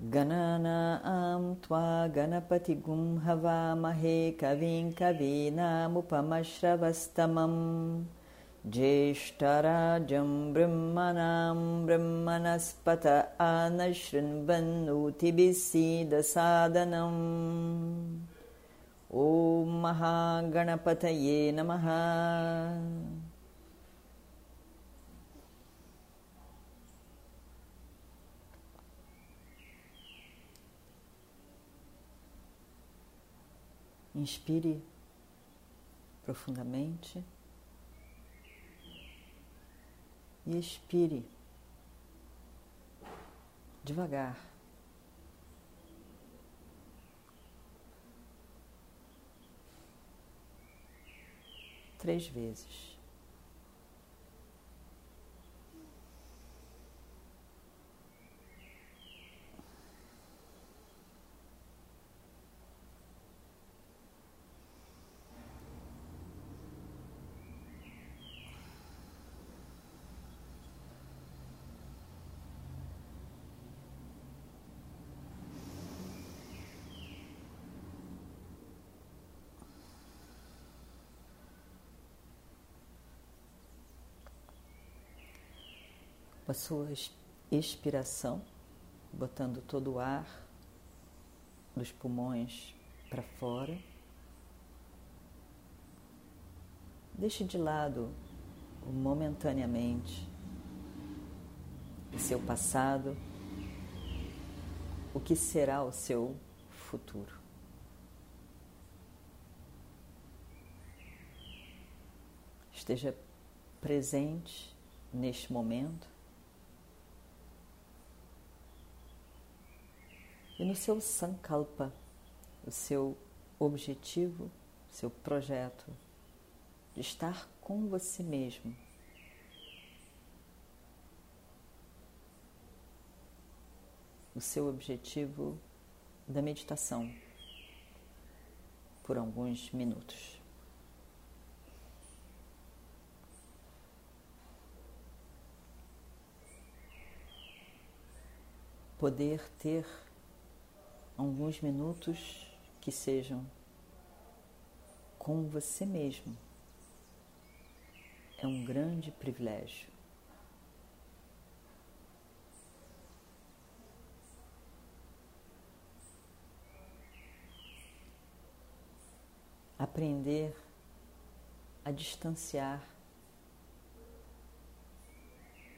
गणना त्वा गणपतिगुं हवामहे कविं कवीनामुपमश्रवस्तमम् ज्येष्ठराजं ब्रह्मणां ब्रह्मणस्पत आनशृण्वन्नूतिभिः सीदसादनम् ॐ महागणपतये नमः। Inspire profundamente e expire devagar. Três vezes. Com a sua expiração, botando todo o ar dos pulmões para fora. Deixe de lado momentaneamente o seu passado, o que será o seu futuro. Esteja presente neste momento e no seu sankalpa, o seu objetivo, seu projeto de estar com você mesmo. O seu objetivo da meditação por alguns minutos. Poder ter alguns minutos que sejam com você mesmo. É um grande privilégio. Aprender a distanciar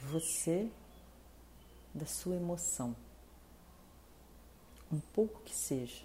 você da sua emoção um pouco que seja.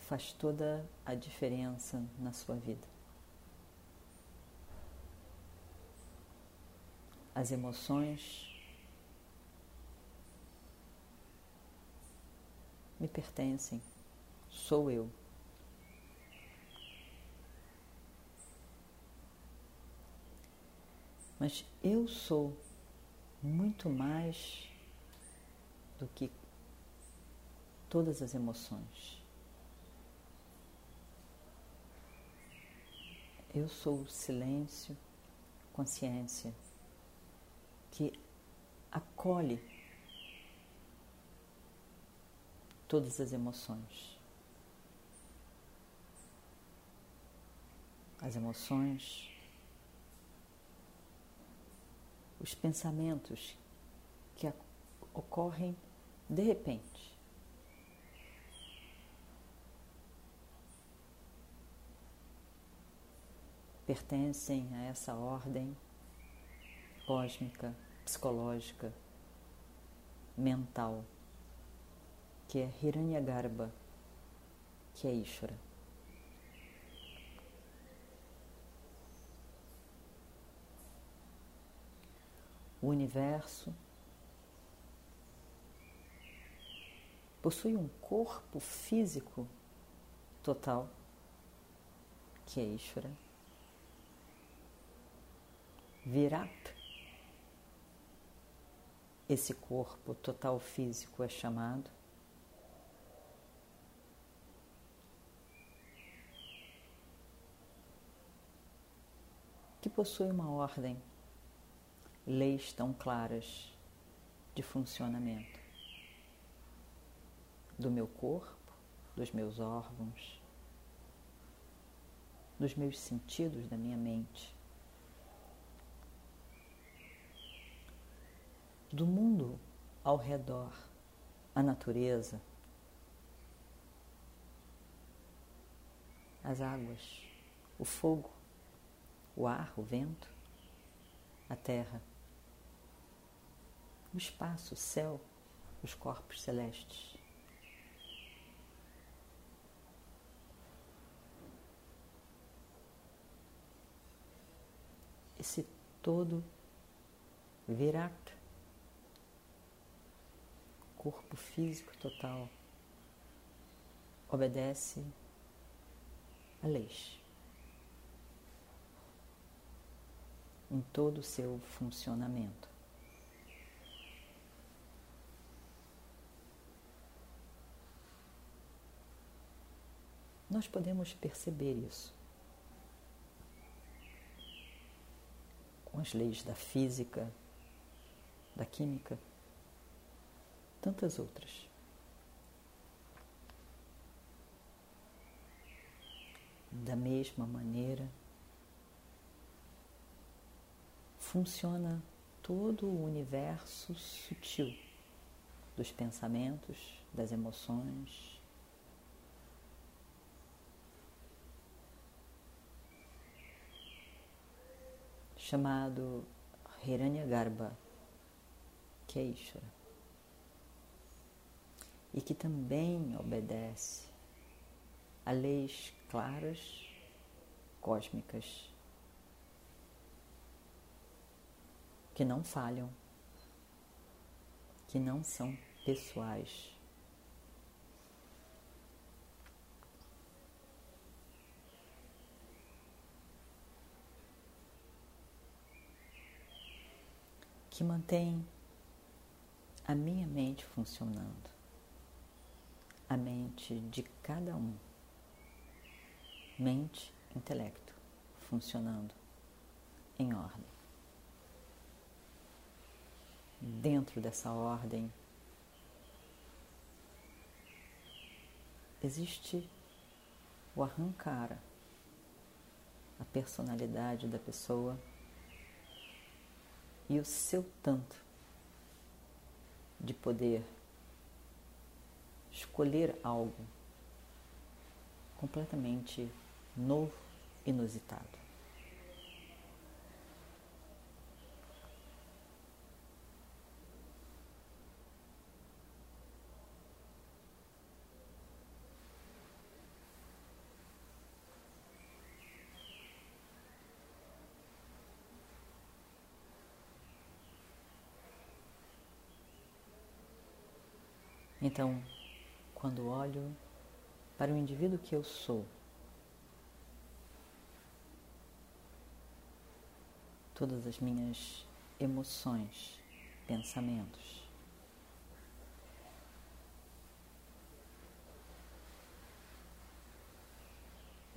Faz toda a diferença na sua vida. As emoções me pertencem, sou eu. Mas eu sou muito mais do que todas as emoções. Eu sou o silêncio, consciência, que acolhe todas as emoções. As emoções os pensamentos que ocorrem de repente. Pertencem a essa ordem cósmica, psicológica, mental, que é Hiranyagarbha, que é Ishvara. O universo possui um corpo físico total, que é Ishvara. Virat. Esse corpo total físico é chamado que possui uma ordem, leis tão claras de funcionamento do meu corpo, dos meus órgãos, dos meus sentidos, da minha mente, do mundo ao redor, a natureza, as águas, o fogo, o ar, o vento, a terra, o espaço, o céu, os corpos celestes. Esse todo Virat, corpo físico total, obedece a leis. em todo o seu funcionamento. Nós podemos perceber isso com as leis da física, da química, tantas outras. Da mesma maneira, funciona todo o universo sutil dos pensamentos, das emoções. Chamado Hiranyagarbha, que é e que também obedece a leis claras, cósmicas que não falham, que não são pessoais. Que mantém a minha mente funcionando, a mente de cada um, mente, intelecto, funcionando em ordem dentro dessa ordem. Existe o arrancara, a personalidade da pessoa e o seu tanto de poder escolher algo completamente novo, inusitado. Então, quando olho para o indivíduo que eu sou, todas as minhas emoções, pensamentos,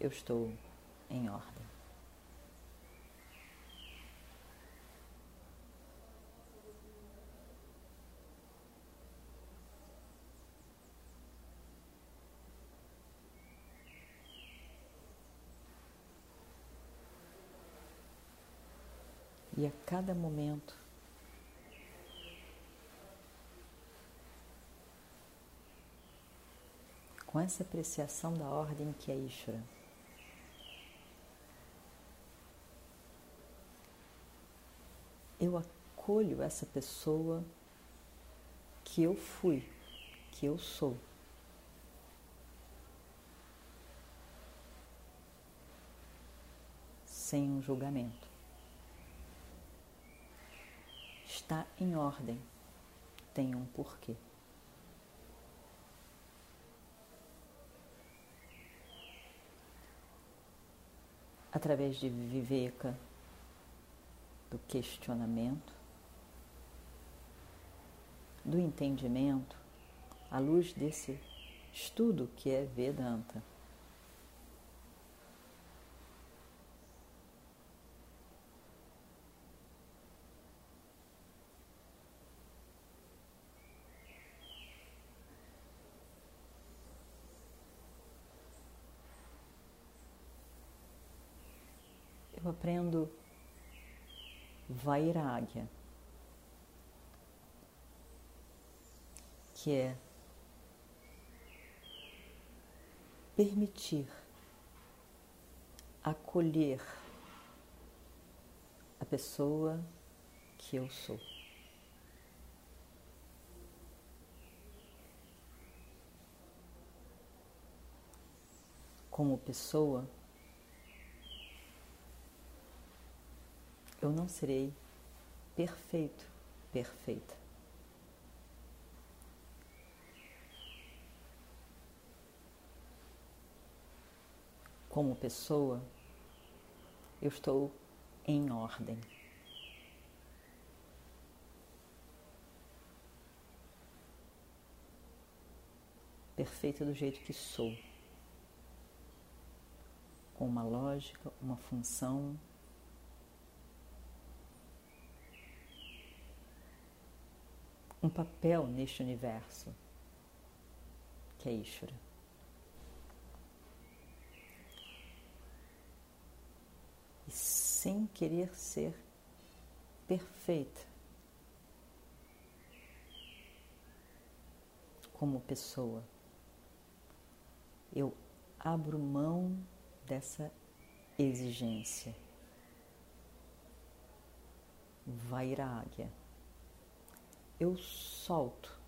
eu estou em ordem. E a cada momento. Com essa apreciação da ordem que é Ishvara. Eu acolho essa pessoa que eu fui, que eu sou. Sem um julgamento. Está em ordem, tem um porquê. Através de Viveka, do questionamento, do entendimento, à luz desse estudo que é Vedanta. Eu aprendo Vairagya, que é permitir acolher a pessoa que eu sou. Como pessoa, eu não serei perfeito, perfeita. Como pessoa, eu estou em ordem. Perfeita do jeito que sou, com uma lógica, uma função um papel neste universo que é Ishvara. E sem querer ser perfeita como pessoa, eu abro mão dessa exigência. Vairagya eu solto.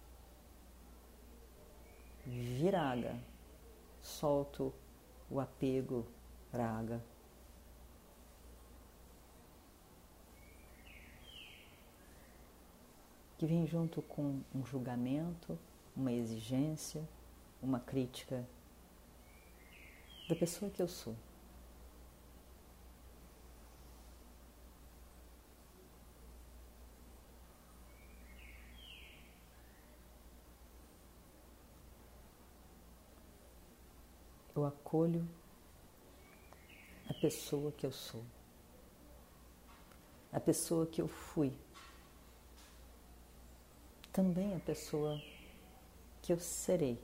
Viraga, solto o apego, raga. Que vem junto com um julgamento, uma exigência, uma crítica da pessoa que eu sou. Eu acolho a pessoa que eu sou, a pessoa que eu fui, também a pessoa que eu serei.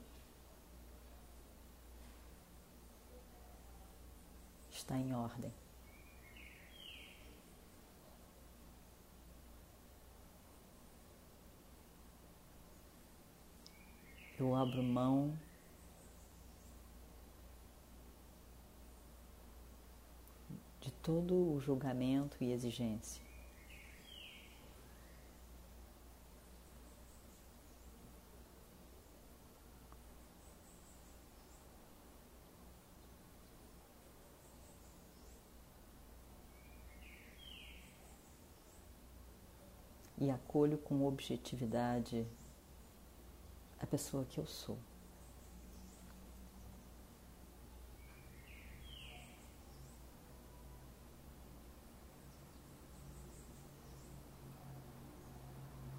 Está em ordem. Eu abro mão de todo o julgamento e exigência. E acolho com objetividade a pessoa que eu sou.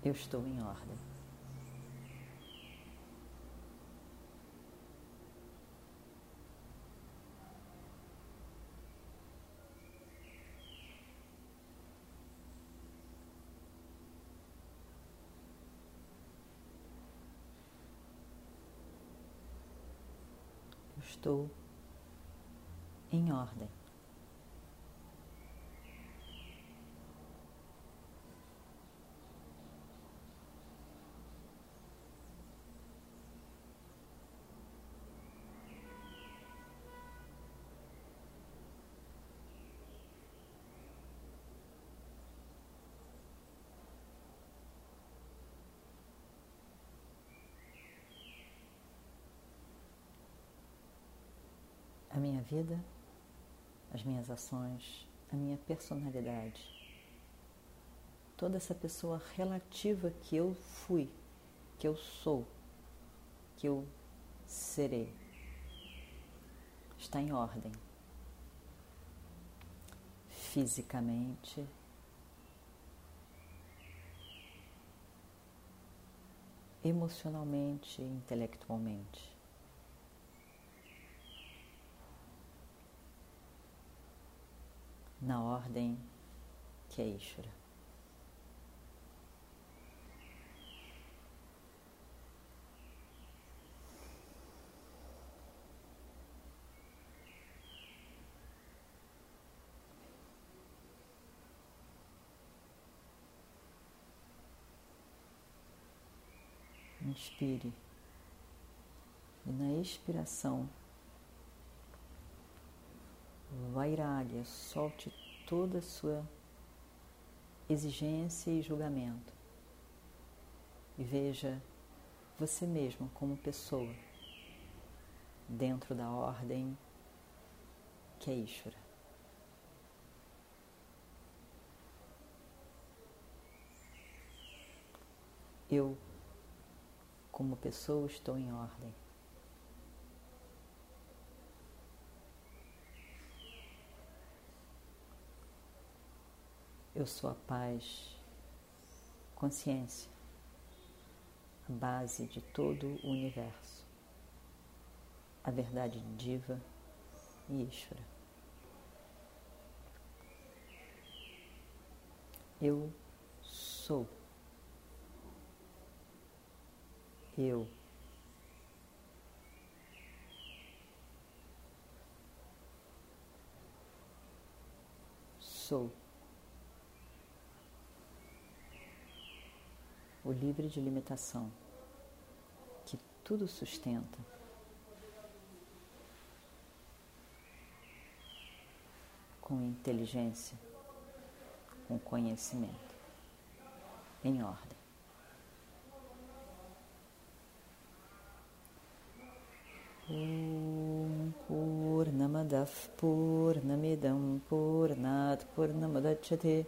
Eu estou em ordem. Eu estou em ordem. A minha vida, as minhas ações, a minha personalidade. toda essa pessoa relativa que eu fui, que eu sou, que eu serei. Está em ordem. Fisicamente, emocionalmente intelectualmente. Na ordem que é Ishvara. Inspire. E na expiração, vairagya, solte toda a sua exigência e julgamento. E veja você mesmo como pessoa dentro da ordem que é Ishvara. Eu como pessoa estou em ordem. Eu sou a paz, consciência, a base de todo o universo, a verdade diva e Ishvara. Eu sou. eu. Sou o livre de limitação, que tudo sustenta. Com inteligência, com conhecimento, em ordem. Om Purnamadav Purnamidam Purnat Purnamadachyate